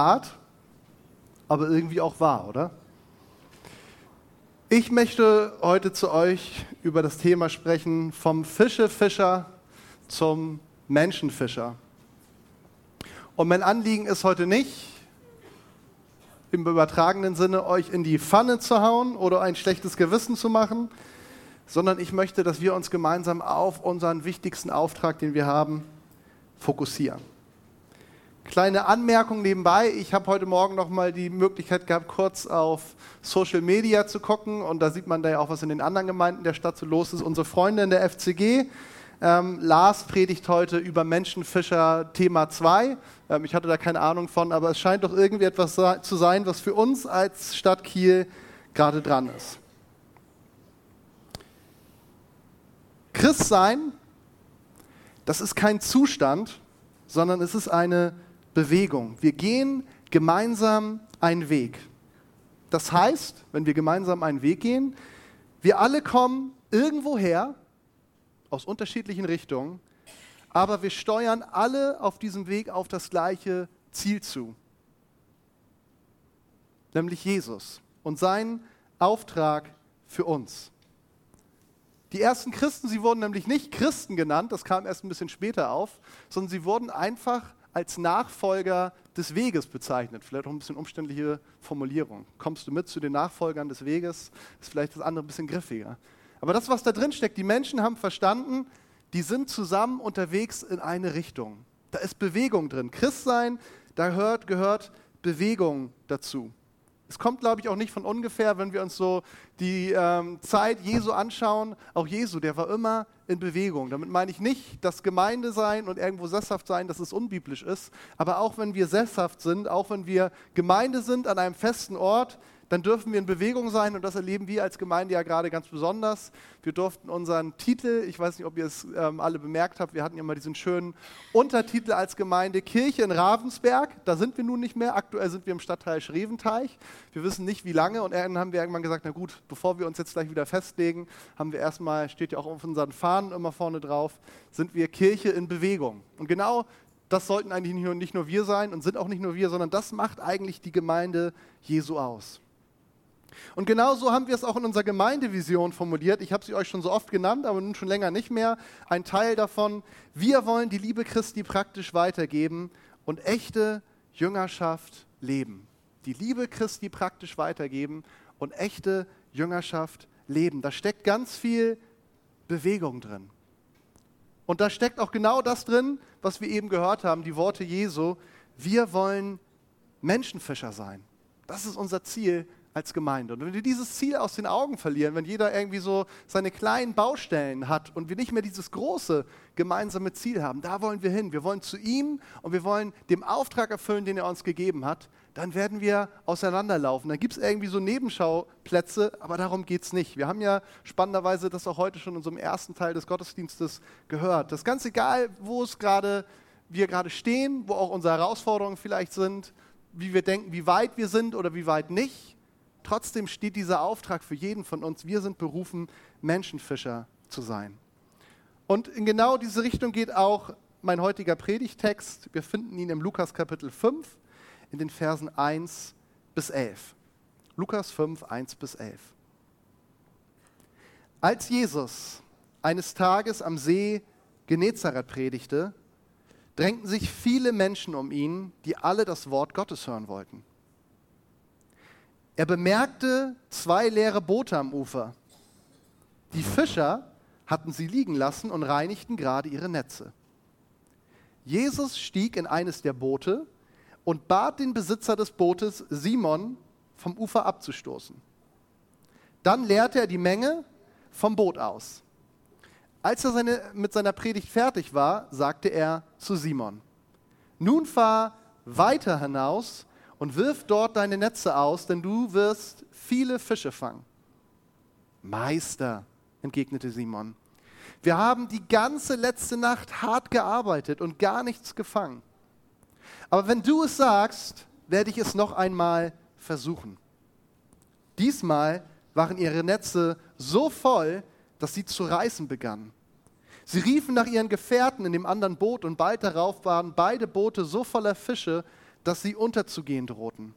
hart, aber irgendwie auch wahr, oder? Ich möchte heute zu euch über das Thema sprechen, vom Fischefischer zum Menschenfischer. Und mein Anliegen ist heute nicht, im übertragenen Sinne euch in die Pfanne zu hauen oder ein schlechtes Gewissen zu machen, sondern ich möchte, dass wir uns gemeinsam auf unseren wichtigsten Auftrag, den wir haben, fokussieren. Kleine Anmerkung nebenbei. Ich habe heute Morgen noch mal die Möglichkeit gehabt, kurz auf Social Media zu gucken. Und da sieht man da ja auch, was in den anderen Gemeinden der Stadt so los ist. Unsere Freunde in der FCG, ähm, Lars predigt heute über Menschenfischer Thema 2. Ähm, ich hatte da keine Ahnung von, aber es scheint doch irgendwie etwas zu sein, was für uns als Stadt Kiel gerade dran ist. Christ sein, das ist kein Zustand, sondern es ist eine Bewegung. Wir gehen gemeinsam einen Weg. Das heißt, wenn wir gemeinsam einen Weg gehen, wir alle kommen irgendwo her, aus unterschiedlichen Richtungen, aber wir steuern alle auf diesem Weg auf das gleiche Ziel zu, nämlich Jesus und seinen Auftrag für uns. Die ersten Christen, sie wurden nämlich nicht Christen genannt, das kam erst ein bisschen später auf, sondern sie wurden einfach als Nachfolger des Weges bezeichnet. Vielleicht auch ein bisschen umständliche Formulierung. Kommst du mit zu den Nachfolgern des Weges, ist vielleicht das andere ein bisschen griffiger. Aber das, was da drin steckt, die Menschen haben verstanden, die sind zusammen unterwegs in eine Richtung. Da ist Bewegung drin. Christsein, da gehört, gehört Bewegung dazu. Es kommt, glaube ich, auch nicht von ungefähr, wenn wir uns so die ähm, Zeit Jesu anschauen. Auch Jesu, der war immer in Bewegung. Damit meine ich nicht, dass Gemeinde sein und irgendwo sesshaft sein, dass es unbiblisch ist. Aber auch wenn wir sesshaft sind, auch wenn wir Gemeinde sind an einem festen Ort, dann dürfen wir in Bewegung sein und das erleben wir als Gemeinde ja gerade ganz besonders. Wir durften unseren Titel, ich weiß nicht, ob ihr es ähm, alle bemerkt habt, wir hatten ja mal diesen schönen Untertitel als Gemeinde Kirche in Ravensberg. Da sind wir nun nicht mehr. Aktuell sind wir im Stadtteil Schreventeich. Wir wissen nicht, wie lange und dann haben wir irgendwann gesagt, na gut, bevor wir uns jetzt gleich wieder festlegen, haben wir erstmal, steht ja auch auf unseren Fahnen immer vorne drauf, sind wir Kirche in Bewegung. Und genau das sollten eigentlich nicht nur, nicht nur wir sein und sind auch nicht nur wir, sondern das macht eigentlich die Gemeinde Jesu aus. Und genauso haben wir es auch in unserer Gemeindevision formuliert. Ich habe sie euch schon so oft genannt, aber nun schon länger nicht mehr. Ein Teil davon, wir wollen die Liebe Christi praktisch weitergeben und echte Jüngerschaft leben. Die Liebe Christi praktisch weitergeben und echte Jüngerschaft leben. Da steckt ganz viel Bewegung drin. Und da steckt auch genau das drin, was wir eben gehört haben, die Worte Jesu. Wir wollen Menschenfischer sein. Das ist unser Ziel als Gemeinde. Und wenn wir dieses Ziel aus den Augen verlieren, wenn jeder irgendwie so seine kleinen Baustellen hat und wir nicht mehr dieses große gemeinsame Ziel haben, da wollen wir hin. Wir wollen zu ihm und wir wollen dem Auftrag erfüllen, den er uns gegeben hat, dann werden wir auseinanderlaufen. Dann gibt es irgendwie so Nebenschauplätze, aber darum geht es nicht. Wir haben ja spannenderweise das auch heute schon in unserem ersten Teil des Gottesdienstes gehört. Das ist ganz egal, wo es gerade wir gerade stehen, wo auch unsere Herausforderungen vielleicht sind, wie wir denken, wie weit wir sind oder wie weit nicht. Trotzdem steht dieser Auftrag für jeden von uns. Wir sind berufen, Menschenfischer zu sein. Und in genau diese Richtung geht auch mein heutiger Predigtext. Wir finden ihn im Lukas Kapitel 5 in den Versen 1 bis 11. Lukas 5, 1 bis 11. Als Jesus eines Tages am See Genezareth predigte, drängten sich viele Menschen um ihn, die alle das Wort Gottes hören wollten. Er bemerkte zwei leere Boote am Ufer. Die Fischer hatten sie liegen lassen und reinigten gerade ihre Netze. Jesus stieg in eines der Boote und bat den Besitzer des Bootes, Simon, vom Ufer abzustoßen. Dann leerte er die Menge vom Boot aus. Als er seine, mit seiner Predigt fertig war, sagte er zu Simon, nun fahr weiter hinaus und wirf dort deine Netze aus, denn du wirst viele Fische fangen. Meister, entgegnete Simon, wir haben die ganze letzte Nacht hart gearbeitet und gar nichts gefangen. Aber wenn du es sagst, werde ich es noch einmal versuchen. Diesmal waren ihre Netze so voll, dass sie zu reißen begannen. Sie riefen nach ihren Gefährten in dem anderen Boot und bald darauf waren beide Boote so voller Fische, dass sie unterzugehen drohten.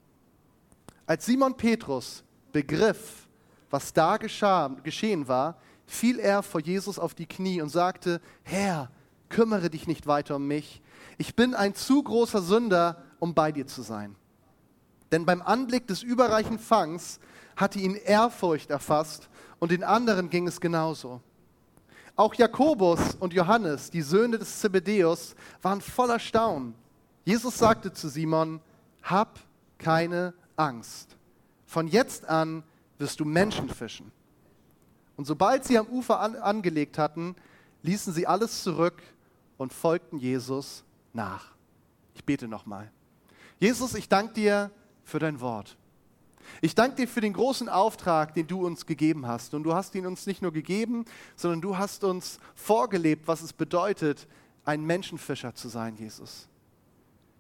Als Simon Petrus begriff, was da geschah, geschehen war, fiel er vor Jesus auf die Knie und sagte, Herr, kümmere dich nicht weiter um mich. Ich bin ein zu großer Sünder, um bei dir zu sein. Denn beim Anblick des überreichen Fangs hatte ihn Ehrfurcht erfasst und den anderen ging es genauso. Auch Jakobus und Johannes, die Söhne des Zebedeus, waren voller Staunen. Jesus sagte zu Simon, hab keine Angst. Von jetzt an wirst du Menschen fischen. Und sobald sie am Ufer an, angelegt hatten, ließen sie alles zurück und folgten Jesus nach. Ich bete nochmal. Jesus, ich danke dir für dein Wort. Ich danke dir für den großen Auftrag, den du uns gegeben hast. Und du hast ihn uns nicht nur gegeben, sondern du hast uns vorgelebt, was es bedeutet, ein Menschenfischer zu sein, Jesus.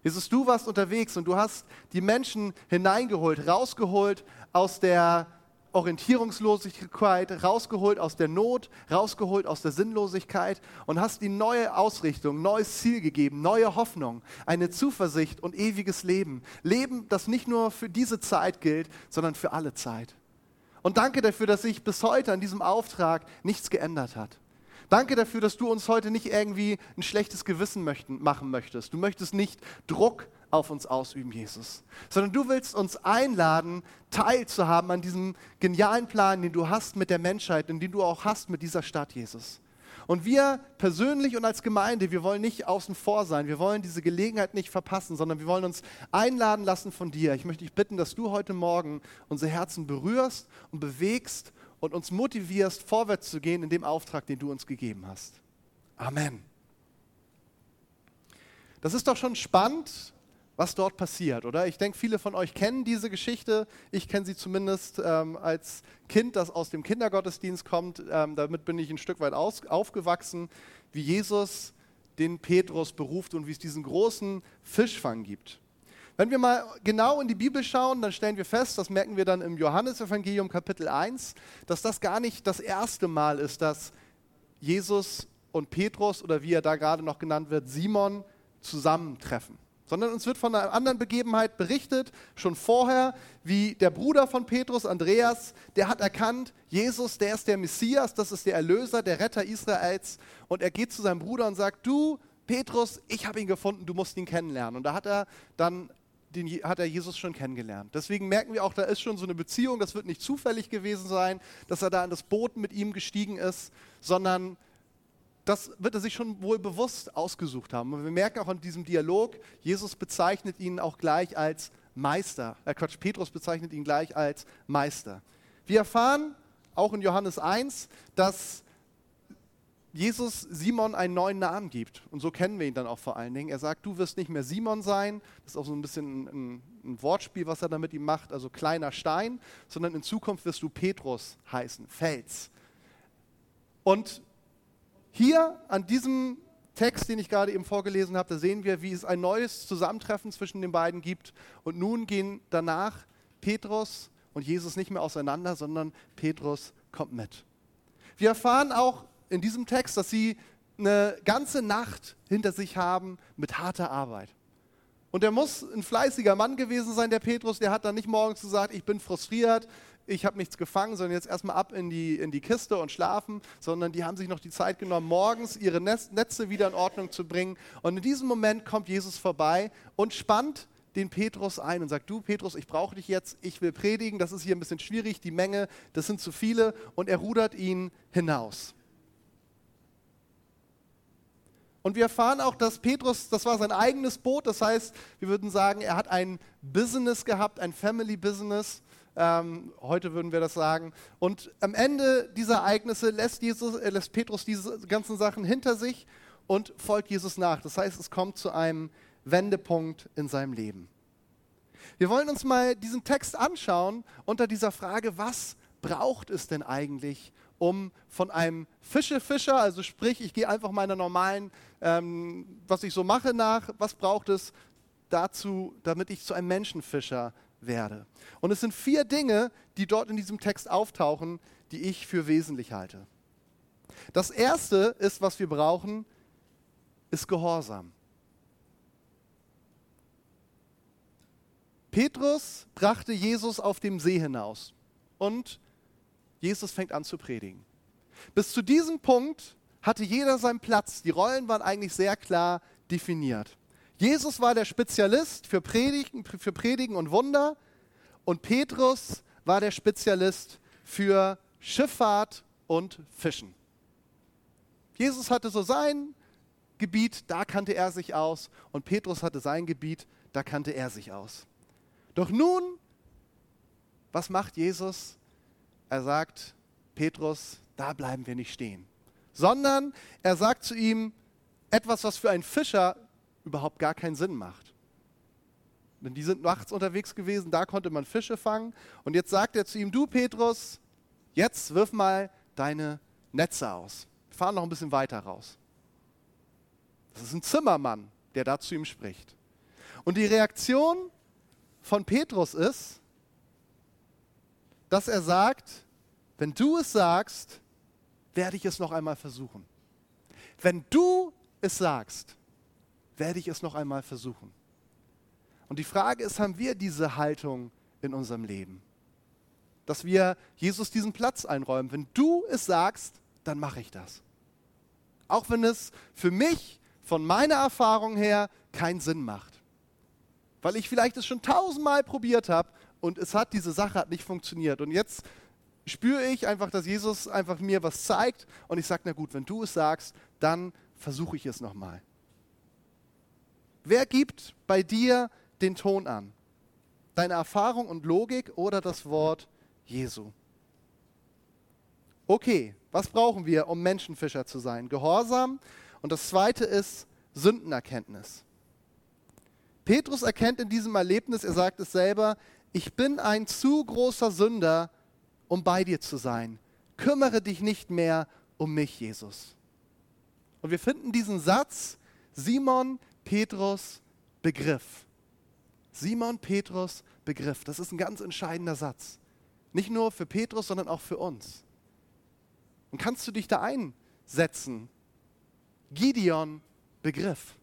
Jesus, du warst unterwegs und du hast die Menschen hineingeholt, rausgeholt aus der Orientierungslosigkeit, rausgeholt aus der Not, rausgeholt aus der Sinnlosigkeit und hast ihnen neue Ausrichtung, neues Ziel gegeben, neue Hoffnung, eine Zuversicht und ewiges Leben. Leben, das nicht nur für diese Zeit gilt, sondern für alle Zeit. Und danke dafür, dass sich bis heute an diesem Auftrag nichts geändert hat. Danke dafür, dass du uns heute nicht irgendwie ein schlechtes Gewissen möchten, machen möchtest. Du möchtest nicht Druck auf uns ausüben, Jesus, sondern du willst uns einladen, teilzuhaben an diesem genialen Plan, den du hast mit der Menschheit und den du auch hast mit dieser Stadt, Jesus. Und wir persönlich und als Gemeinde, wir wollen nicht außen vor sein, wir wollen diese Gelegenheit nicht verpassen, sondern wir wollen uns einladen lassen von dir. Ich möchte dich bitten, dass du heute Morgen unsere Herzen berührst und bewegst und uns motivierst, vorwärts zu gehen in dem Auftrag, den du uns gegeben hast. Amen. Das ist doch schon spannend, was dort passiert, oder? Ich denke, viele von euch kennen diese Geschichte. Ich kenne sie zumindest ähm, als Kind, das aus dem Kindergottesdienst kommt. Ähm, damit bin ich ein Stück weit aus, aufgewachsen, wie Jesus den Petrus beruft und wie es diesen großen Fischfang gibt. Wenn wir mal genau in die Bibel schauen, dann stellen wir fest, das merken wir dann im Johannesevangelium Kapitel 1, dass das gar nicht das erste Mal ist, dass Jesus und Petrus oder wie er da gerade noch genannt wird, Simon zusammentreffen. Sondern uns wird von einer anderen Begebenheit berichtet, schon vorher, wie der Bruder von Petrus, Andreas, der hat erkannt, Jesus, der ist der Messias, das ist der Erlöser, der Retter Israels. Und er geht zu seinem Bruder und sagt, du, Petrus, ich habe ihn gefunden, du musst ihn kennenlernen. Und da hat er dann den hat er Jesus schon kennengelernt. Deswegen merken wir auch, da ist schon so eine Beziehung, das wird nicht zufällig gewesen sein, dass er da in das Boot mit ihm gestiegen ist, sondern das wird er sich schon wohl bewusst ausgesucht haben. Und wir merken auch in diesem Dialog, Jesus bezeichnet ihn auch gleich als Meister. Äh Quatsch, Petrus bezeichnet ihn gleich als Meister. Wir erfahren auch in Johannes 1, dass Jesus Simon einen neuen Namen gibt. Und so kennen wir ihn dann auch vor allen Dingen. Er sagt, du wirst nicht mehr Simon sein. Das ist auch so ein bisschen ein, ein, Wortspiel, was er da mit ihm macht, also kleiner Stein, sondern in Zukunft wirst du Petrus heißen, Fels. Und hier an diesem Text, den ich gerade eben vorgelesen habe, da sehen wir, wie es ein neues Zusammentreffen zwischen den beiden gibt. Und nun gehen danach Petrus und Jesus nicht mehr auseinander, sondern Petrus kommt mit. Wir erfahren auch in diesem Text, dass sie eine ganze Nacht hinter sich haben mit harter Arbeit. Und er muss ein fleißiger Mann gewesen sein, der Petrus. Der hat dann nicht morgens gesagt, ich bin frustriert, ich habe nichts gefangen, sondern jetzt erstmal ab in die, in die Kiste und schlafen, sondern die haben sich noch die Zeit genommen, morgens ihre Netze wieder in Ordnung zu bringen. Und in diesem Moment kommt Jesus vorbei und spannt den Petrus ein und sagt, du Petrus, ich brauche dich jetzt, ich will predigen, das ist hier ein bisschen schwierig, die Menge, das sind zu viele und er rudert ihn hinaus. Und wir erfahren auch, dass Petrus, das war sein eigenes Boot, das heißt, wir würden sagen, er hat ein Business gehabt, ein Family Business. Ähm, heute würden wir das sagen. Und am Ende dieser Ereignisse lässt, Jesus, äh, lässt Petrus diese ganzen Sachen hinter sich und folgt Jesus nach. Das heißt, es kommt zu einem Wendepunkt in seinem Leben. Wir wollen uns mal diesen Text anschauen unter dieser Frage, was braucht es denn eigentlich, um von einem Fischefischer, also sprich, ich gehe einfach meiner normalen, ähm, was ich so mache nach, was braucht es dazu, damit ich zu einem Menschenfischer werde. Und es sind vier Dinge, die dort in diesem Text auftauchen, die ich für wesentlich halte. Das erste ist, was wir brauchen, ist Gehorsam. Petrus brachte Jesus auf dem See hinaus und Jesus fängt an zu predigen. Bis zu diesem Punkt hatte jeder seinen Platz. Die Rollen waren eigentlich sehr klar definiert. Jesus war der Spezialist für Predigen, für Predigen und Wunder und Petrus war der Spezialist für Schifffahrt und Fischen. Jesus hatte so sein Gebiet, da kannte er sich aus und Petrus hatte sein Gebiet, da kannte er sich aus. Doch nun, was macht Jesus? Er sagt, Petrus, da bleiben wir nicht stehen, sondern er sagt zu ihm etwas, was für einen Fischer überhaupt gar keinen Sinn macht. Denn die sind nachts unterwegs gewesen, da konnte man Fische fangen. Und jetzt sagt er zu ihm, du Petrus, jetzt wirf mal deine Netze aus. Wir fahren noch ein bisschen weiter raus. Das ist ein Zimmermann, der da zu ihm spricht. Und die Reaktion von Petrus ist, dass er sagt, wenn du es sagst, werde ich es noch einmal versuchen. Wenn du es sagst, werde ich es noch einmal versuchen. Und die Frage ist, haben wir diese Haltung in unserem Leben? Dass wir Jesus diesen Platz einräumen. Wenn du es sagst, dann mache ich das. Auch wenn es für mich von meiner Erfahrung her keinen Sinn macht. Weil ich vielleicht es schon tausendmal probiert habe und es hat, diese Sache hat nicht funktioniert. Und jetzt spüre ich einfach, dass Jesus einfach mir was zeigt und ich sage, na gut, wenn du es sagst, dann versuche ich es nochmal. Wer gibt bei dir den Ton an? Deine Erfahrung und Logik oder das Wort Jesu? Okay, was brauchen wir, um Menschenfischer zu sein? Gehorsam. Und das zweite ist Sündenerkenntnis. Petrus erkennt in diesem Erlebnis, er sagt es selber, ich bin ein zu großer Sünder, um bei dir zu sein. Kümmere dich nicht mehr um mich, Jesus. Und wir finden diesen Satz, Simon Petrus Begriff. Simon Petrus Begriff. Das ist ein ganz entscheidender Satz. Nicht nur für Petrus, sondern auch für uns. Und kannst du dich da einsetzen? Gideon Begriff.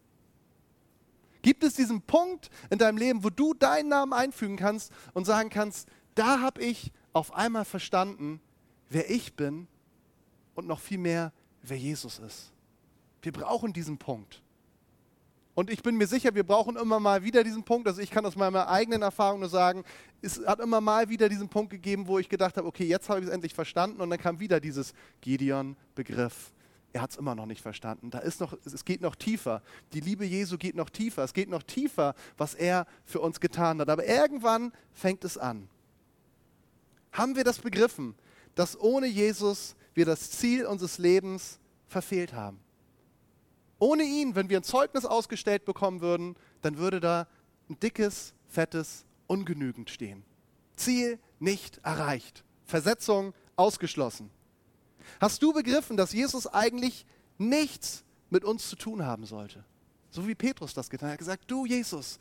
Gibt es diesen Punkt in deinem Leben, wo du deinen Namen einfügen kannst und sagen kannst, da habe ich auf einmal verstanden, wer ich bin und noch viel mehr, wer Jesus ist. Wir brauchen diesen Punkt. Und ich bin mir sicher, wir brauchen immer mal wieder diesen Punkt. Also ich kann aus meiner eigenen Erfahrung nur sagen, es hat immer mal wieder diesen Punkt gegeben, wo ich gedacht habe, okay, jetzt habe ich es endlich verstanden. Und dann kam wieder dieses Gideon-Begriff. Er hat es immer noch nicht verstanden. Da ist noch, es geht noch tiefer. Die Liebe Jesu geht noch tiefer. Es geht noch tiefer, was er für uns getan hat. Aber irgendwann fängt es an. Haben wir das begriffen, dass ohne Jesus wir das Ziel unseres Lebens verfehlt haben? Ohne ihn, wenn wir ein Zeugnis ausgestellt bekommen würden, dann würde da ein dickes, fettes Ungenügend stehen. Ziel nicht erreicht. Versetzung ausgeschlossen. Hast du begriffen, dass Jesus eigentlich nichts mit uns zu tun haben sollte? So wie Petrus das getan hat. Er hat gesagt, du Jesus,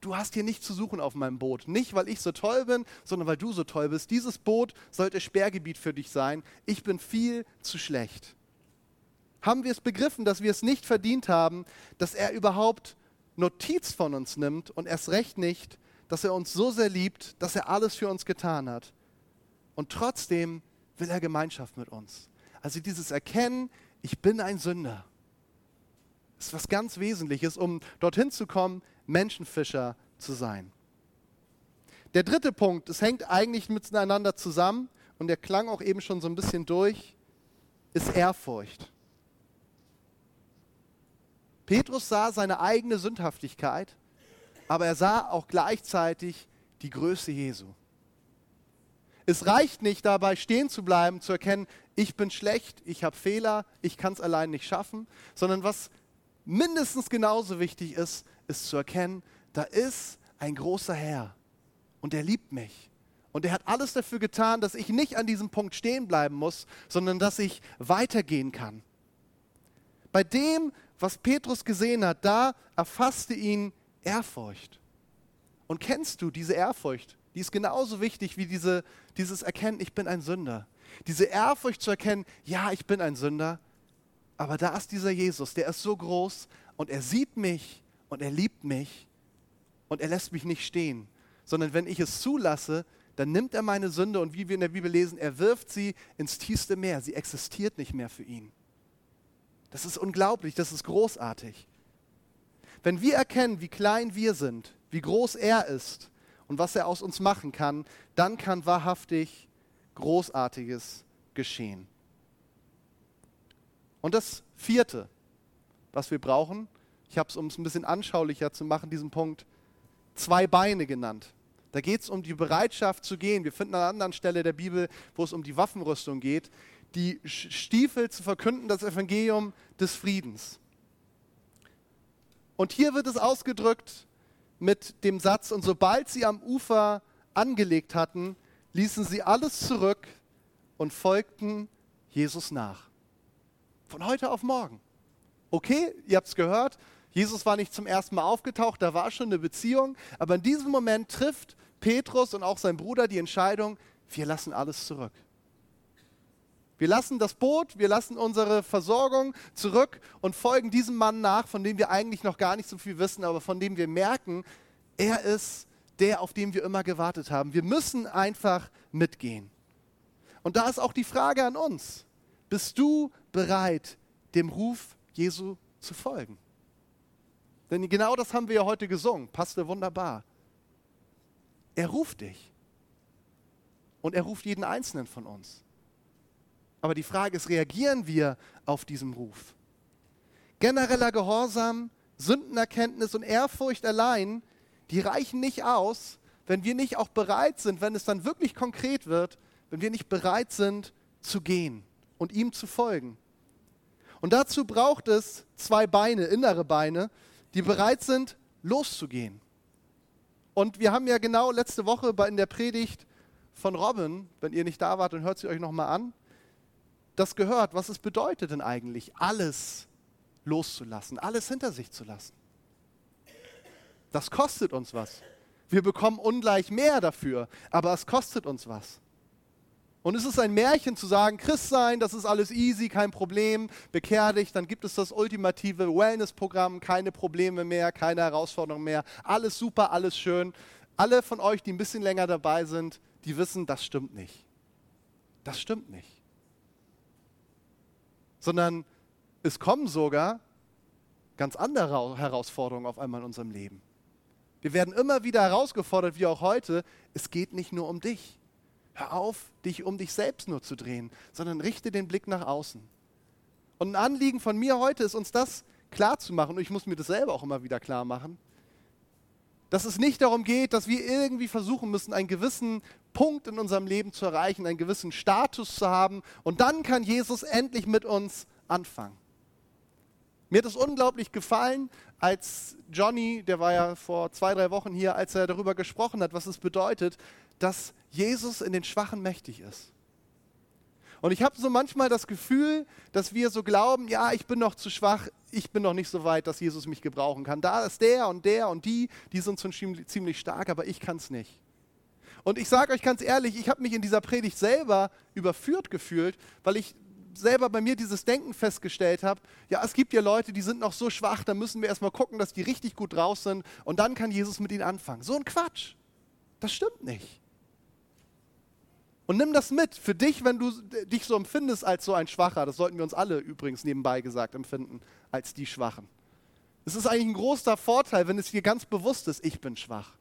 du hast hier nichts zu suchen auf meinem Boot. Nicht, weil ich so toll bin, sondern weil du so toll bist. Dieses Boot sollte Sperrgebiet für dich sein. Ich bin viel zu schlecht haben wir es begriffen, dass wir es nicht verdient haben, dass er überhaupt Notiz von uns nimmt und erst recht nicht, dass er uns so sehr liebt, dass er alles für uns getan hat. Und trotzdem will er Gemeinschaft mit uns. Also dieses Erkennen, ich bin ein Sünder, ist was ganz Wesentliches, um dorthin zu kommen, Menschenfischer zu sein. Der dritte Punkt, es hängt eigentlich miteinander zusammen und der klang auch eben schon so ein bisschen durch, ist Ehrfurcht. Petrus sah seine eigene Sündhaftigkeit, aber er sah auch gleichzeitig die Größe Jesu. Es reicht nicht dabei stehen zu bleiben, zu erkennen, ich bin schlecht, ich habe Fehler, ich kann es allein nicht schaffen, sondern was mindestens genauso wichtig ist, ist zu erkennen, da ist ein großer Herr und er liebt mich. Und er hat alles dafür getan, dass ich nicht an diesem Punkt stehen bleiben muss, sondern dass ich weitergehen kann. Bei dem, was Petrus gesehen hat, da erfasste ihn Ehrfurcht. Und kennst du diese Ehrfurcht? Die ist genauso wichtig wie diese, dieses Erkennen, ich bin ein Sünder. Diese Ehrfurcht zu erkennen, ja, ich bin ein Sünder, aber da ist dieser Jesus, der ist so groß und er sieht mich und er liebt mich und er lässt mich nicht stehen, sondern wenn ich es zulasse, dann nimmt er meine Sünde und wie wir in der Bibel lesen, er wirft sie ins tiefste Meer. Sie existiert nicht mehr für ihn. Das ist unglaublich, das ist großartig. Wenn wir erkennen, wie klein wir sind, wie groß er ist und was er aus uns machen kann, dann kann wahrhaftig Großartiges geschehen. Und das vierte, was wir brauchen, ich habe es, um es ein bisschen anschaulicher zu machen, diesen Punkt, zwei Beine genannt. Da geht es um die Bereitschaft zu gehen. Wir finden an einer anderen Stelle der Bibel, wo es um die Waffenrüstung geht, die Stiefel zu verkünden, das Evangelium des Friedens. Und hier wird es ausgedrückt mit dem Satz, und sobald sie am Ufer angelegt hatten, ließen sie alles zurück und folgten Jesus nach. Von heute auf morgen. Okay, ihr habt es gehört, Jesus war nicht zum ersten Mal aufgetaucht, da war schon eine Beziehung, aber in diesem Moment trifft Petrus und auch sein Bruder die Entscheidung, wir lassen alles zurück. Wir lassen das Boot, wir lassen unsere Versorgung zurück und folgen diesem Mann nach, von dem wir eigentlich noch gar nicht so viel wissen, aber von dem wir merken, er ist der, auf den wir immer gewartet haben. Wir müssen einfach mitgehen. Und da ist auch die Frage an uns. Bist du bereit, dem Ruf Jesu zu folgen? Denn genau das haben wir ja heute gesungen. Passte wunderbar. Er ruft dich. Und er ruft jeden Einzelnen von uns. Aber die Frage ist, reagieren wir auf diesen Ruf? Genereller Gehorsam, Sündenerkenntnis und Ehrfurcht allein, die reichen nicht aus, wenn wir nicht auch bereit sind, wenn es dann wirklich konkret wird, wenn wir nicht bereit sind zu gehen und ihm zu folgen. Und dazu braucht es zwei Beine, innere Beine, die bereit sind, loszugehen. Und wir haben ja genau letzte Woche in der Predigt von Robin, wenn ihr nicht da wart, dann hört sie euch nochmal an, das gehört, was es bedeutet denn eigentlich, alles loszulassen, alles hinter sich zu lassen. Das kostet uns was. Wir bekommen ungleich mehr dafür, aber es kostet uns was. Und es ist ein Märchen zu sagen, Christ sein, das ist alles easy, kein Problem, bekehr dich, dann gibt es das ultimative Wellness-Programm, keine Probleme mehr, keine Herausforderungen mehr, alles super, alles schön. Alle von euch, die ein bisschen länger dabei sind, die wissen, das stimmt nicht. Das stimmt nicht sondern es kommen sogar ganz andere Herausforderungen auf einmal in unserem Leben. Wir werden immer wieder herausgefordert, wie auch heute, es geht nicht nur um dich. Hör auf, dich um dich selbst nur zu drehen, sondern richte den Blick nach außen. Und ein Anliegen von mir heute ist, uns das klar zu machen, und ich muss mir das selber auch immer wieder klar machen, dass es nicht darum geht, dass wir irgendwie versuchen müssen, einen gewissen Punkt in unserem Leben zu erreichen, einen gewissen Status zu haben und dann kann Jesus endlich mit uns anfangen. Mir hat es unglaublich gefallen, als Johnny, der war ja vor zwei, drei Wochen hier, als er darüber gesprochen hat, was es bedeutet, dass Jesus in den Schwachen mächtig ist. Und ich habe so manchmal das Gefühl, dass wir so glauben, ja, ich bin noch zu schwach, ich bin noch nicht so weit, dass Jesus mich gebrauchen kann. Da ist der und der und die, die sind schon ziemlich stark, aber ich kann es nicht. Und ich sage euch ganz ehrlich, ich habe mich in dieser Predigt selber überführt gefühlt, weil ich selber bei mir dieses Denken festgestellt habe, ja, es gibt ja Leute, die sind noch so schwach, da müssen wir erstmal gucken, dass die richtig gut draus sind und dann kann Jesus mit ihnen anfangen. So ein Quatsch. Das stimmt nicht. Und nimm das mit für dich, wenn du dich so empfindest als so ein Schwacher. Das sollten wir uns alle übrigens nebenbei gesagt empfinden, als die Schwachen. Es ist eigentlich ein großer Vorteil, wenn es dir ganz bewusst ist, ich bin schwach.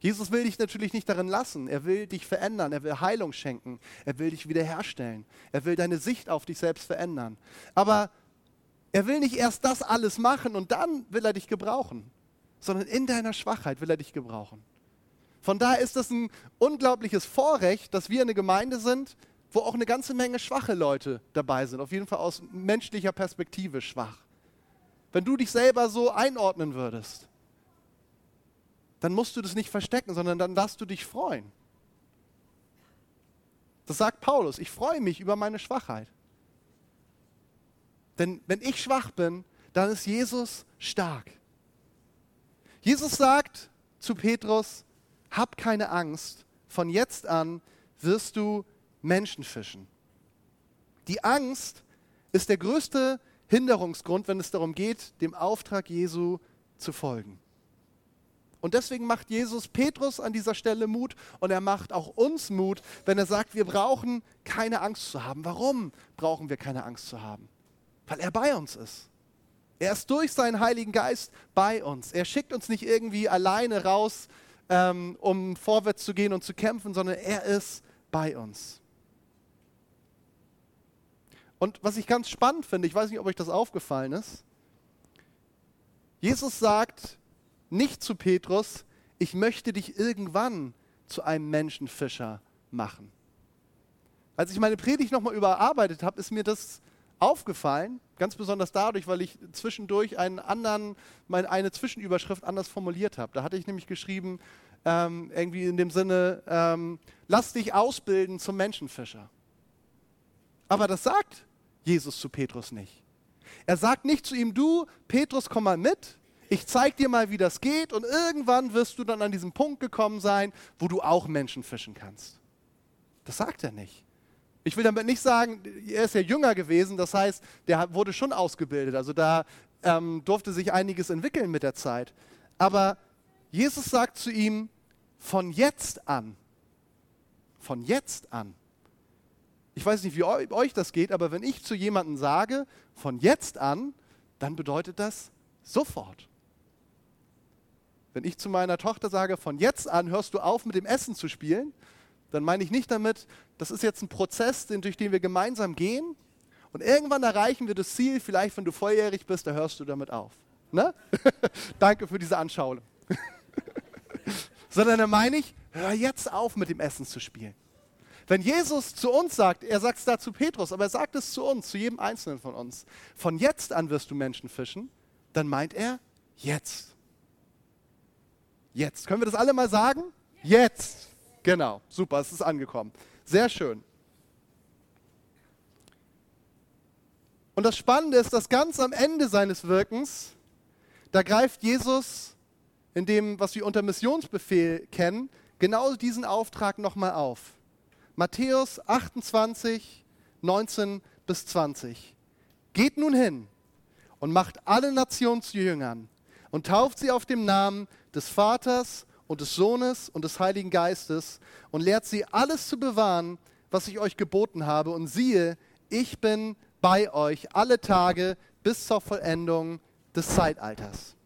Jesus will dich natürlich nicht darin lassen. Er will dich verändern. Er will Heilung schenken. Er will dich wiederherstellen. Er will deine Sicht auf dich selbst verändern. Aber er will nicht erst das alles machen und dann will er dich gebrauchen, sondern in deiner Schwachheit will er dich gebrauchen. Von daher ist es ein unglaubliches Vorrecht, dass wir eine Gemeinde sind, wo auch eine ganze Menge schwache Leute dabei sind. Auf jeden Fall aus menschlicher Perspektive schwach. Wenn du dich selber so einordnen würdest, dann musst du das nicht verstecken, sondern dann darfst du dich freuen. Das sagt Paulus, ich freue mich über meine Schwachheit. Denn wenn ich schwach bin, dann ist Jesus stark. Jesus sagt zu Petrus, hab keine Angst, von jetzt an wirst du Menschen fischen. Die Angst ist der größte Hinderungsgrund, wenn es darum geht, dem Auftrag Jesu zu folgen. Und deswegen macht Jesus Petrus an dieser Stelle Mut und er macht auch uns Mut, wenn er sagt, wir brauchen keine Angst zu haben. Warum brauchen wir keine Angst zu haben? Weil er bei uns ist. Er ist durch seinen Heiligen Geist bei uns. Er schickt uns nicht irgendwie alleine raus, ähm, um vorwärts zu gehen und zu kämpfen, sondern er ist bei uns. Und was ich ganz spannend finde, ich weiß nicht, ob euch das aufgefallen ist, Jesus sagt nicht zu Petrus, ich möchte dich irgendwann zu einem Menschenfischer machen. Als ich meine Predigt nochmal überarbeitet habe, ist mir das aufgefallen, ganz besonders dadurch, weil ich zwischendurch einen anderen, meine, eine Zwischenüberschrift anders formuliert habe. Da hatte ich nämlich geschrieben, ähm, irgendwie in dem Sinne, ähm, lass dich ausbilden zum Menschenfischer. Aber das sagt Jesus zu Petrus nicht. Er sagt nicht zu ihm, du, Petrus, komm mal mit, ich zeig dir mal, wie das geht und irgendwann wirst du dann an diesem Punkt gekommen sein, wo du auch Menschen fischen kannst. Das sagt er nicht. Ich will damit nicht sagen, er ist ja jünger gewesen, das heißt, der wurde schon ausgebildet, also da ähm, durfte sich einiges entwickeln mit der Zeit. Aber Jesus sagt zu ihm, von jetzt an, von jetzt an, ich weiß nicht, wie euch das geht, aber wenn ich zu jemandem sage, von jetzt an, dann bedeutet das sofort. Wenn ich zu meiner Tochter sage, von jetzt an hörst du auf mit dem Essen zu spielen, dann meine ich nicht damit, das ist jetzt ein Prozess, durch den wir gemeinsam gehen und irgendwann erreichen wir das Ziel, vielleicht wenn du volljährig bist, da hörst du damit auf. Ne? Danke für diese Anschauung. Sondern dann meine ich, hör jetzt auf mit dem Essen zu spielen. Wenn Jesus zu uns sagt, er sagt es da zu Petrus, aber er sagt es zu uns, zu jedem Einzelnen von uns, von jetzt an wirst du Menschen fischen, dann meint er jetzt. Jetzt. Können wir das alle mal sagen? Jetzt. Genau. Super, es ist angekommen. Sehr schön. Und das Spannende ist, dass ganz am Ende seines Wirkens, da greift Jesus in dem, was wir unter Missionsbefehl kennen, genau diesen Auftrag nochmal auf. Matthäus 28, 19 bis 20. Geht nun hin und macht alle Nationen zu Jüngern und tauft sie auf dem Namen des Vaters und des Sohnes und des Heiligen Geistes und lehrt sie alles zu bewahren, was ich euch geboten habe. Und siehe, ich bin bei euch alle Tage bis zur Vollendung des Zeitalters.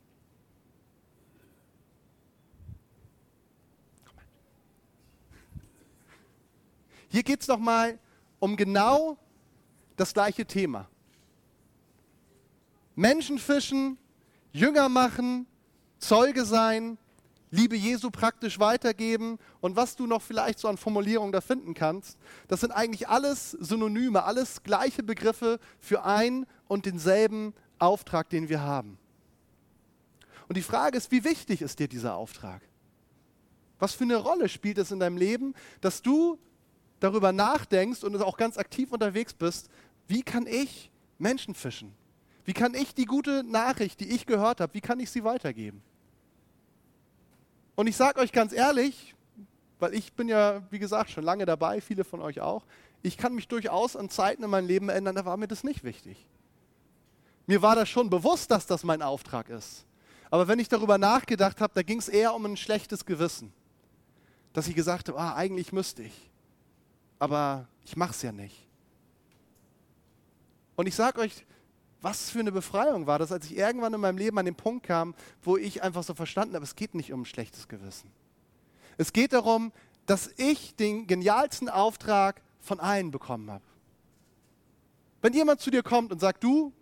Hier geht es nochmal um genau das gleiche Thema. Menschen fischen, Jünger machen, Zeuge sein, Liebe Jesu praktisch weitergeben und was du noch vielleicht so an Formulierungen da finden kannst, das sind eigentlich alles Synonyme, alles gleiche Begriffe für ein und denselben Auftrag, den wir haben. Und die Frage ist, wie wichtig ist dir dieser Auftrag? Was für eine Rolle spielt es in deinem Leben, dass du darüber nachdenkst und auch ganz aktiv unterwegs bist, wie kann ich Menschen fischen? Wie kann ich die gute Nachricht, die ich gehört habe, wie kann ich sie weitergeben? Und ich sage euch ganz ehrlich, weil ich bin ja, wie gesagt, schon lange dabei, viele von euch auch, ich kann mich durchaus an Zeiten in meinem Leben ändern, da war mir das nicht wichtig. Mir war das schon bewusst, dass das mein Auftrag ist. Aber wenn ich darüber nachgedacht habe, da ging es eher um ein schlechtes Gewissen. Dass ich gesagt habe, ah, eigentlich müsste ich. Aber ich mache es ja nicht. Und ich sage euch, was für eine Befreiung war das, als ich irgendwann in meinem Leben an den Punkt kam, wo ich einfach so verstanden habe, es geht nicht um ein schlechtes Gewissen. Es geht darum, dass ich den genialsten Auftrag von allen bekommen habe. Wenn jemand zu dir kommt und sagt, du,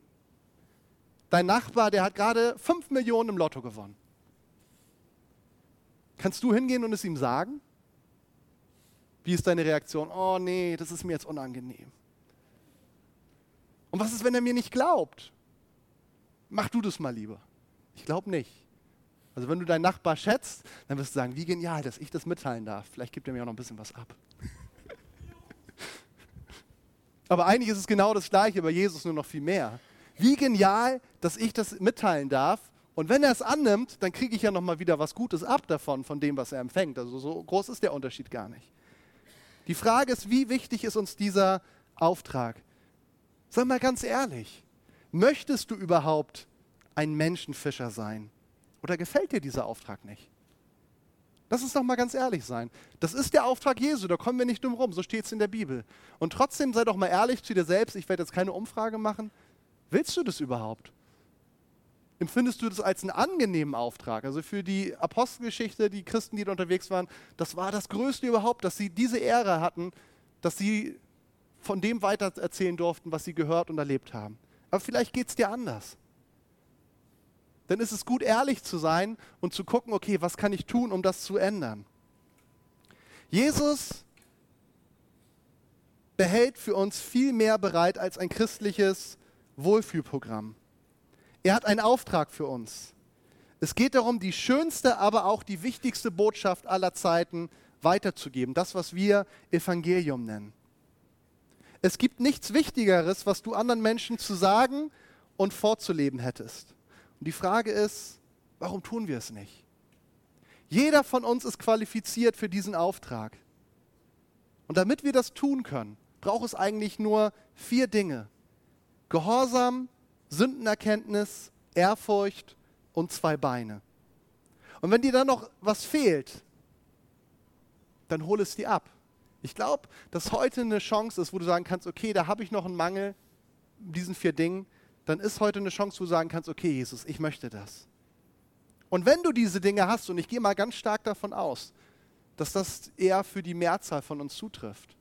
dein Nachbar, der hat gerade 5 Millionen im Lotto gewonnen. Kannst du hingehen und es ihm sagen? Wie ist deine Reaktion? Oh nee, das ist mir jetzt unangenehm. Und was ist, wenn er mir nicht glaubt? Mach du das mal lieber. Ich glaube nicht. Also wenn du deinen Nachbar schätzt, dann wirst du sagen, wie genial, dass ich das mitteilen darf. Vielleicht gibt er mir auch noch ein bisschen was ab. aber eigentlich ist es genau das Gleiche, bei Jesus nur noch viel mehr. Wie genial, dass ich das mitteilen darf. Und wenn er es annimmt, dann kriege ich ja noch mal wieder was Gutes ab davon, von dem, was er empfängt. Also so groß ist der Unterschied gar nicht. Die Frage ist, wie wichtig ist uns dieser Auftrag? Sag mal ganz ehrlich, möchtest du überhaupt ein Menschenfischer sein? Oder gefällt dir dieser Auftrag nicht? Lass uns doch mal ganz ehrlich sein. Das ist der Auftrag Jesu, da kommen wir nicht drum rum, so steht es in der Bibel. Und trotzdem sei doch mal ehrlich zu dir selbst, ich werde jetzt keine Umfrage machen. Willst du das überhaupt? Empfindest du das als einen angenehmen Auftrag? Also für die Apostelgeschichte, die Christen, die da unterwegs waren, das war das Größte überhaupt, dass sie diese Ehre hatten, dass sie von dem weiter erzählen durften, was sie gehört und erlebt haben. Aber vielleicht geht es dir anders dann ist es gut, ehrlich zu sein und zu gucken, okay, was kann ich tun, um das zu ändern. Jesus behält für uns viel mehr bereit als ein christliches Wohlfühlprogramm. Er hat einen Auftrag für uns. Es geht darum, die schönste, aber auch die wichtigste Botschaft aller Zeiten weiterzugeben. Das, was wir Evangelium nennen. Es gibt nichts Wichtigeres, was du anderen Menschen zu sagen und vorzuleben hättest. Und die Frage ist, warum tun wir es nicht? Jeder von uns ist qualifiziert für diesen Auftrag. Und damit wir das tun können, braucht es eigentlich nur vier Dinge. Gehorsam, Sündenerkenntnis, Ehrfurcht und zwei Beine. Und wenn dir dann noch was fehlt, dann hol es dir ab. Ich glaube, dass heute eine Chance ist, wo du sagen kannst, okay, da habe ich noch einen Mangel, diesen vier Dingen, dann ist heute eine Chance, wo du sagen kannst, okay, Jesus, ich möchte das. Und wenn du diese Dinge hast, und ich gehe mal ganz stark davon aus, dass das eher für die Mehrzahl von uns zutrifft,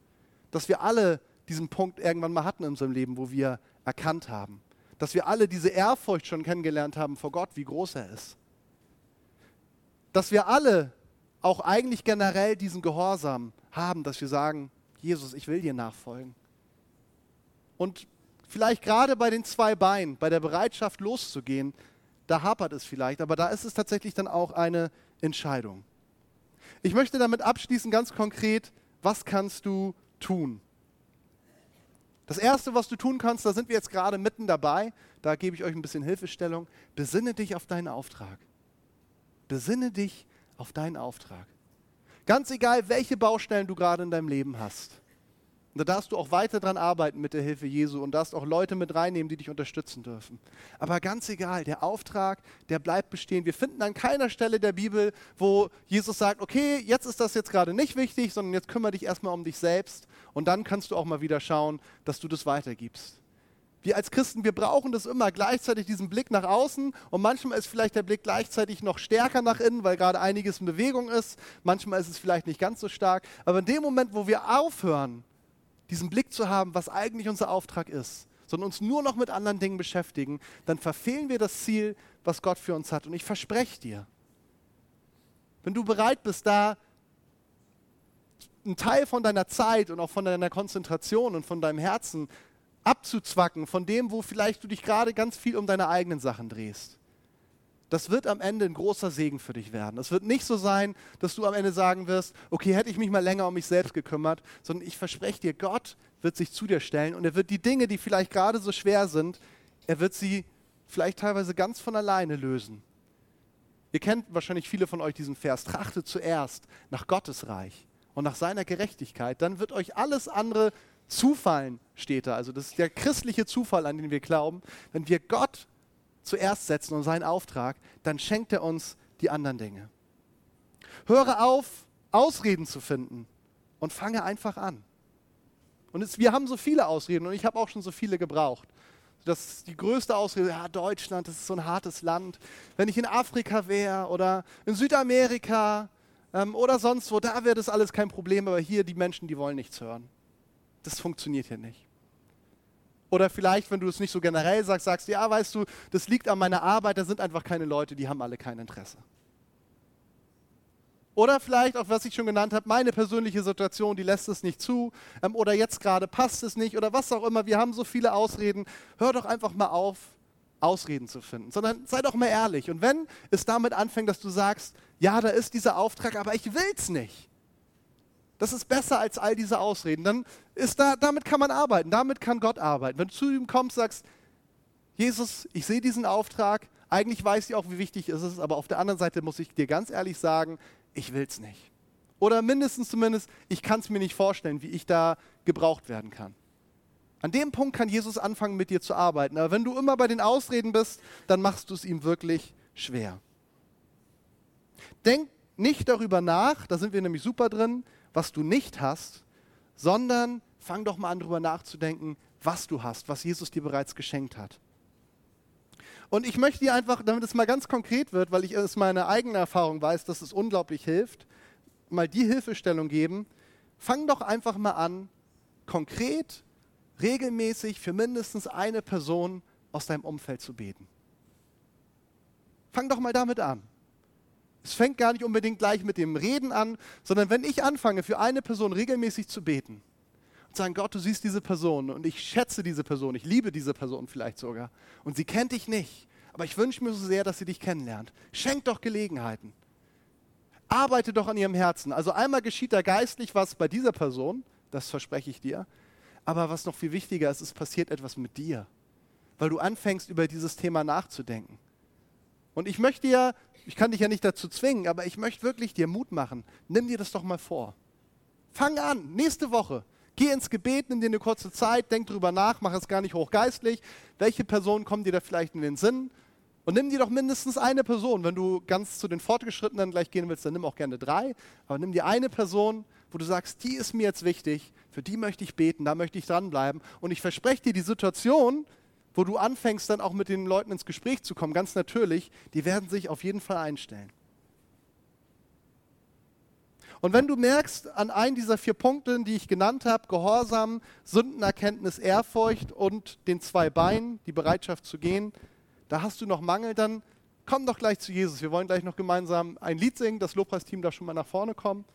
dass wir alle diesen Punkt irgendwann mal hatten in unserem Leben, wo wir erkannt haben, dass wir alle diese Ehrfurcht schon kennengelernt haben vor Gott, wie groß er ist. Dass wir alle auch eigentlich generell diesen Gehorsam haben, dass wir sagen, Jesus, ich will dir nachfolgen. Und vielleicht gerade bei den zwei Beinen, bei der Bereitschaft loszugehen, da hapert es vielleicht, aber da ist es tatsächlich dann auch eine Entscheidung. Ich möchte damit abschließen, ganz konkret, was kannst du tun? Das Erste, was du tun kannst, da sind wir jetzt gerade mitten dabei, da gebe ich euch ein bisschen Hilfestellung, besinne dich auf deinen Auftrag. Besinne dich auf deinen Auftrag. Ganz egal, welche Baustellen du gerade in deinem Leben hast. Und da darfst du auch weiter dran arbeiten mit der Hilfe Jesu und darfst auch Leute mit reinnehmen, die dich unterstützen dürfen. Aber ganz egal, der Auftrag, der bleibt bestehen. Wir finden an keiner Stelle der Bibel, wo Jesus sagt, okay, jetzt ist das jetzt gerade nicht wichtig, sondern jetzt kümmere dich erstmal um dich selbst und dann kannst du auch mal wieder schauen, dass du das weitergibst. Wir als Christen, wir brauchen das immer gleichzeitig diesen Blick nach außen und manchmal ist vielleicht der Blick gleichzeitig noch stärker nach innen, weil gerade einiges in Bewegung ist. Manchmal ist es vielleicht nicht ganz so stark. Aber in dem Moment, wo wir aufhören, diesen Blick zu haben, was eigentlich unser Auftrag ist, sondern uns nur noch mit anderen Dingen beschäftigen, dann verfehlen wir das Ziel, was Gott für uns hat. Und ich verspreche dir, wenn du bereit bist, da einen Teil von deiner Zeit und auch von deiner Konzentration und von deinem Herzen abzuzwacken, von dem, wo vielleicht du dich gerade ganz viel um deine eigenen Sachen drehst, das wird am Ende ein großer Segen für dich werden. Es wird nicht so sein, dass du am Ende sagen wirst, okay, hätte ich mich mal länger um mich selbst gekümmert, sondern ich verspreche dir, Gott wird sich zu dir stellen und er wird die Dinge, die vielleicht gerade so schwer sind, er wird sie vielleicht teilweise ganz von alleine lösen. Ihr kennt wahrscheinlich viele von euch diesen Vers, trachtet zuerst nach Gottes Reich und nach seiner Gerechtigkeit, dann wird euch alles andere zufallen, steht da. Also das ist der christliche Zufall, an den wir glauben. Wenn wir Gott zuerst setzen und seinen Auftrag, dann schenkt er uns die anderen Dinge. Höre auf, Ausreden zu finden und fange einfach an. Und es, wir haben so viele Ausreden und ich habe auch schon so viele gebraucht. Das ist die größte Ausrede, ja, Deutschland, das ist so ein hartes Land. Wenn ich in Afrika wäre oder in Südamerika ähm, oder sonst wo, da wäre das alles kein Problem, aber hier die Menschen, die wollen nichts hören. Das funktioniert hier nicht. Oder vielleicht, wenn du es nicht so generell sagst, sagst du, ja, weißt du, das liegt an meiner Arbeit, da sind einfach keine Leute, die haben alle kein Interesse. Oder vielleicht auch, was ich schon genannt habe, meine persönliche Situation, die lässt es nicht zu. Ähm, oder jetzt gerade passt es nicht. Oder was auch immer. Wir haben so viele Ausreden. Hör doch einfach mal auf, Ausreden zu finden. Sondern sei doch mal ehrlich. Und wenn es damit anfängt, dass du sagst, ja, da ist dieser Auftrag, aber ich will es nicht. Das ist besser als all diese Ausreden. Dann ist da, damit kann man arbeiten, damit kann Gott arbeiten. Wenn du zu ihm kommst, sagst, Jesus, ich sehe diesen Auftrag, eigentlich weiß ich auch, wie wichtig es ist, aber auf der anderen Seite muss ich dir ganz ehrlich sagen, ich will es nicht. Oder mindestens zumindest, ich kann es mir nicht vorstellen, wie ich da gebraucht werden kann. An dem Punkt kann Jesus anfangen, mit dir zu arbeiten. Aber wenn du immer bei den Ausreden bist, dann machst du es ihm wirklich schwer. Denk nicht darüber nach, da sind wir nämlich super drin, was du nicht hast, sondern fang doch mal an, darüber nachzudenken, was du hast, was Jesus dir bereits geschenkt hat. Und ich möchte dir einfach, damit es mal ganz konkret wird, weil ich aus meiner eigenen Erfahrung weiß, dass es unglaublich hilft, mal die Hilfestellung geben. Fang doch einfach mal an, konkret, regelmäßig für mindestens eine Person aus deinem Umfeld zu beten. Fang doch mal damit an. Es fängt gar nicht unbedingt gleich mit dem Reden an, sondern wenn ich anfange, für eine Person regelmäßig zu beten und sagen, Gott, du siehst diese Person und ich schätze diese Person, ich liebe diese Person vielleicht sogar und sie kennt dich nicht, aber ich wünsche mir so sehr, dass sie dich kennenlernt. Schenk doch Gelegenheiten. Arbeite doch an ihrem Herzen. Also einmal geschieht da geistlich was bei dieser Person, das verspreche ich dir, aber was noch viel wichtiger ist, es passiert etwas mit dir, weil du anfängst, über dieses Thema nachzudenken. Und ich möchte ja, ich kann dich ja nicht dazu zwingen, aber ich möchte wirklich dir Mut machen. Nimm dir das doch mal vor. Fang an, nächste Woche. Geh ins Gebet, nimm dir eine kurze Zeit, denk drüber nach, mach es gar nicht hochgeistlich. Welche Personen kommen dir da vielleicht in den Sinn? Und nimm dir doch mindestens eine Person. Wenn du ganz zu den Fortgeschrittenen gleich gehen willst, dann nimm auch gerne drei. Aber nimm dir eine Person, wo du sagst, die ist mir jetzt wichtig, für die möchte ich beten, da möchte ich dranbleiben. Und ich verspreche dir, die Situation, wo du anfängst, dann auch mit den Leuten ins Gespräch zu kommen, ganz natürlich, die werden sich auf jeden Fall einstellen. Und wenn du merkst, an einen dieser vier Punkte, die ich genannt habe, Gehorsam, Sündenerkenntnis, Ehrfurcht und den zwei Beinen, die Bereitschaft zu gehen, da hast du noch Mangel, dann komm doch gleich zu Jesus. Wir wollen gleich noch gemeinsam ein Lied singen, das Lobpreisteam darf schon mal nach vorne kommen.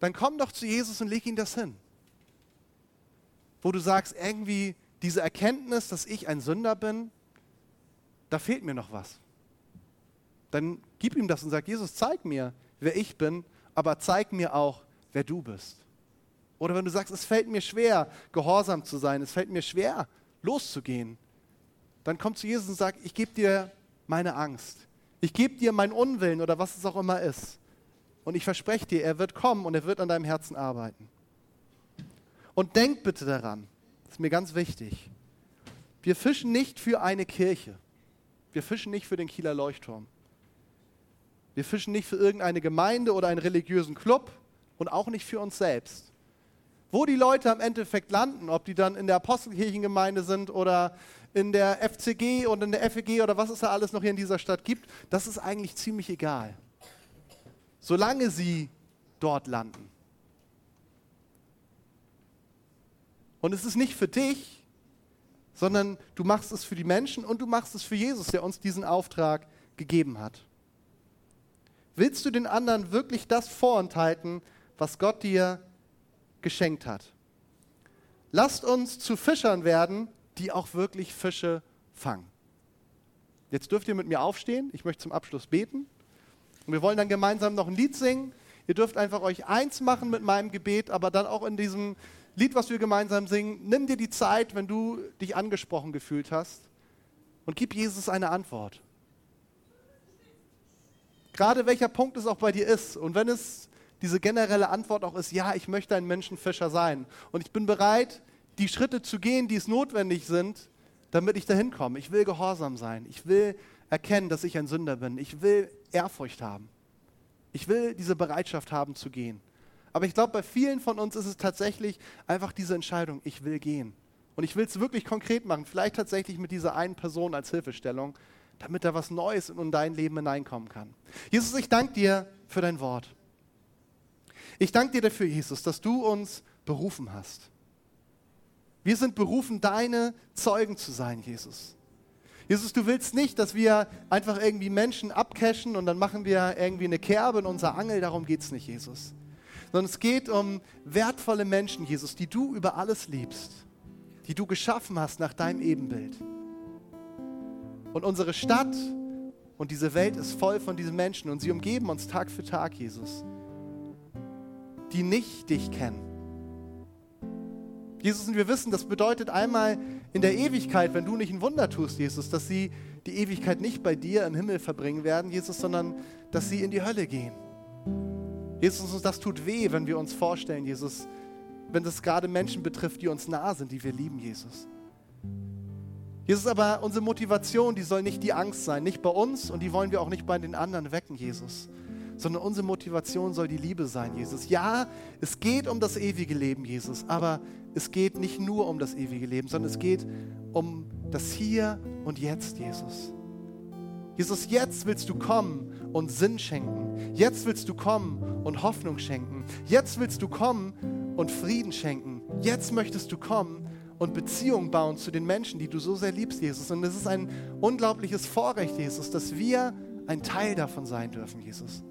Dann komm doch zu Jesus und leg ihm das hin. Wo du sagst, irgendwie, diese Erkenntnis, dass ich ein Sünder bin, da fehlt mir noch was. Dann gib ihm das und sag, Jesus, zeig mir, wer ich bin, aber zeig mir auch, wer du bist. Oder wenn du sagst, es fällt mir schwer, gehorsam zu sein, es fällt mir schwer, loszugehen, dann komm zu Jesus und sag, ich gebe dir meine Angst. Ich gebe dir meinen Unwillen oder was es auch immer ist. Und ich verspreche dir, er wird kommen und er wird an deinem Herzen arbeiten. Und denk bitte daran, das ist mir ganz wichtig. Wir fischen nicht für eine Kirche. Wir fischen nicht für den Kieler Leuchtturm. Wir fischen nicht für irgendeine Gemeinde oder einen religiösen Club und auch nicht für uns selbst. Wo die Leute am Endeffekt landen, ob die dann in der Apostelkirchengemeinde sind oder in der FCG und in der FEG oder was es da alles noch hier in dieser Stadt gibt, das ist eigentlich ziemlich egal. Solange sie dort landen. Und es ist nicht für dich, sondern du machst es für die Menschen und du machst es für Jesus, der uns diesen Auftrag gegeben hat. Willst du den anderen wirklich das vorenthalten, was Gott dir geschenkt hat? Lasst uns zu Fischern werden, die auch wirklich Fische fangen. Jetzt dürft ihr mit mir aufstehen. Ich möchte zum Abschluss beten. Und wir wollen dann gemeinsam noch ein Lied singen. Ihr dürft einfach euch eins machen mit meinem Gebet, aber dann auch in diesem Lied, was wir gemeinsam singen, nimm dir die Zeit, wenn du dich angesprochen gefühlt hast und gib Jesus eine Antwort. Gerade welcher Punkt es auch bei dir ist und wenn es diese generelle Antwort auch ist, ja, ich möchte ein Menschenfischer sein und ich bin bereit, die Schritte zu gehen, die es notwendig sind, damit ich dahin komme. Ich will gehorsam sein. Ich will erkennen, dass ich ein Sünder bin. Ich will Ehrfurcht haben. Ich will diese Bereitschaft haben zu gehen. Aber ich glaube, bei vielen von uns ist es tatsächlich einfach diese Entscheidung, ich will gehen. Und ich will es wirklich konkret machen, vielleicht tatsächlich mit dieser einen Person als Hilfestellung, damit da was Neues in dein Leben hineinkommen kann. Jesus, ich danke dir für dein Wort. Ich danke dir dafür, Jesus, dass du uns berufen hast. Wir sind berufen, deine Zeugen zu sein, Jesus. Jesus, du willst nicht, dass wir einfach irgendwie Menschen abcashen und dann machen wir irgendwie eine Kerbe in unser Angel. Darum geht es nicht, Jesus sondern es geht um wertvolle Menschen, Jesus, die du über alles liebst, die du geschaffen hast nach deinem Ebenbild. Und unsere Stadt und diese Welt ist voll von diesen Menschen und sie umgeben uns Tag für Tag, Jesus, die nicht dich kennen. Jesus, und wir wissen, das bedeutet einmal in der Ewigkeit, wenn du nicht ein Wunder tust, Jesus, dass sie die Ewigkeit nicht bei dir im Himmel verbringen werden, Jesus, sondern dass sie in die Hölle gehen. Jesus, das tut weh, wenn wir uns vorstellen, Jesus, wenn das gerade Menschen betrifft, die uns nah sind, die wir lieben, Jesus. Jesus, aber unsere Motivation, die soll nicht die Angst sein, nicht bei uns und die wollen wir auch nicht bei den anderen wecken, Jesus, sondern unsere Motivation soll die Liebe sein, Jesus. Ja, es geht um das ewige Leben, Jesus, aber es geht nicht nur um das ewige Leben, sondern es geht um das Hier und Jetzt, Jesus. Jesus, jetzt willst du kommen und Sinn schenken. Jetzt willst du kommen und Hoffnung schenken. Jetzt willst du kommen und Frieden schenken. Jetzt möchtest du kommen und Beziehung bauen zu den Menschen, die du so sehr liebst, Jesus. Und es ist ein unglaubliches Vorrecht, Jesus, dass wir ein Teil davon sein dürfen, Jesus.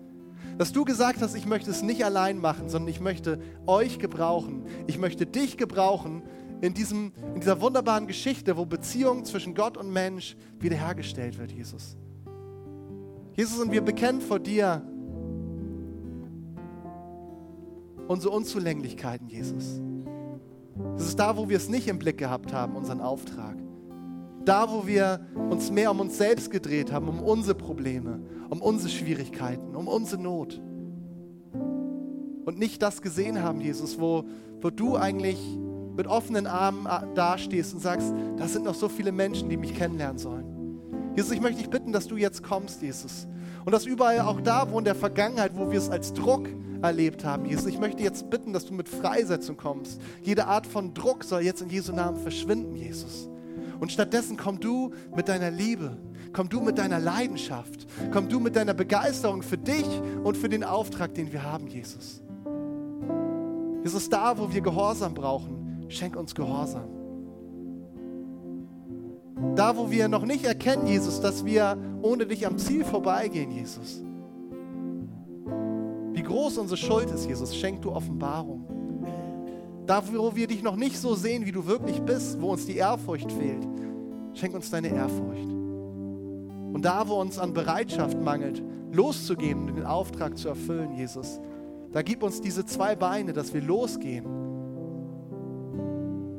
Dass du gesagt hast, ich möchte es nicht allein machen, sondern ich möchte euch gebrauchen. Ich möchte dich gebrauchen in, diesem, in dieser wunderbaren Geschichte, wo Beziehung zwischen Gott und Mensch wiederhergestellt wird, Jesus. Jesus, und wir bekennen vor dir unsere Unzulänglichkeiten, Jesus. Das ist da, wo wir es nicht im Blick gehabt haben, unseren Auftrag. Da, wo wir uns mehr um uns selbst gedreht haben, um unsere Probleme, um unsere Schwierigkeiten, um unsere Not. Und nicht das gesehen haben, Jesus, wo, wo du eigentlich mit offenen Armen äh, dastehst und sagst, das sind noch so viele Menschen, die mich kennenlernen sollen. Jesus, ich möchte dich bitten, dass du jetzt kommst, Jesus. Und dass überall auch da, wo in der Vergangenheit, wo wir es als Druck erlebt haben, Jesus, ich möchte jetzt bitten, dass du mit Freisetzung kommst. Jede Art von Druck soll jetzt in Jesu Namen verschwinden, Jesus. Und stattdessen komm du mit deiner Liebe, komm du mit deiner Leidenschaft, komm du mit deiner Begeisterung für dich und für den Auftrag, den wir haben, Jesus. Jesus, da, wo wir Gehorsam brauchen, schenk uns Gehorsam. Da, wo wir noch nicht erkennen, Jesus, dass wir ohne dich am Ziel vorbeigehen, Jesus. Wie groß unsere Schuld ist, Jesus, schenk du Offenbarung. Da, wo wir dich noch nicht so sehen, wie du wirklich bist, wo uns die Ehrfurcht fehlt, schenk uns deine Ehrfurcht. Und da, wo uns an Bereitschaft mangelt, loszugehen und den Auftrag zu erfüllen, Jesus, da gib uns diese zwei Beine, dass wir losgehen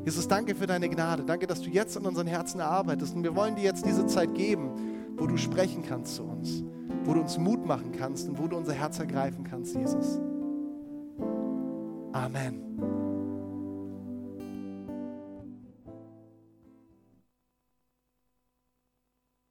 Jesus, danke für deine Gnade. Danke, dass du jetzt in unseren Herzen arbeitest. Und wir wollen dir jetzt diese Zeit geben, wo du sprechen kannst zu uns, wo du uns Mut machen kannst und wo du unser Herz ergreifen kannst, Jesus. Amen.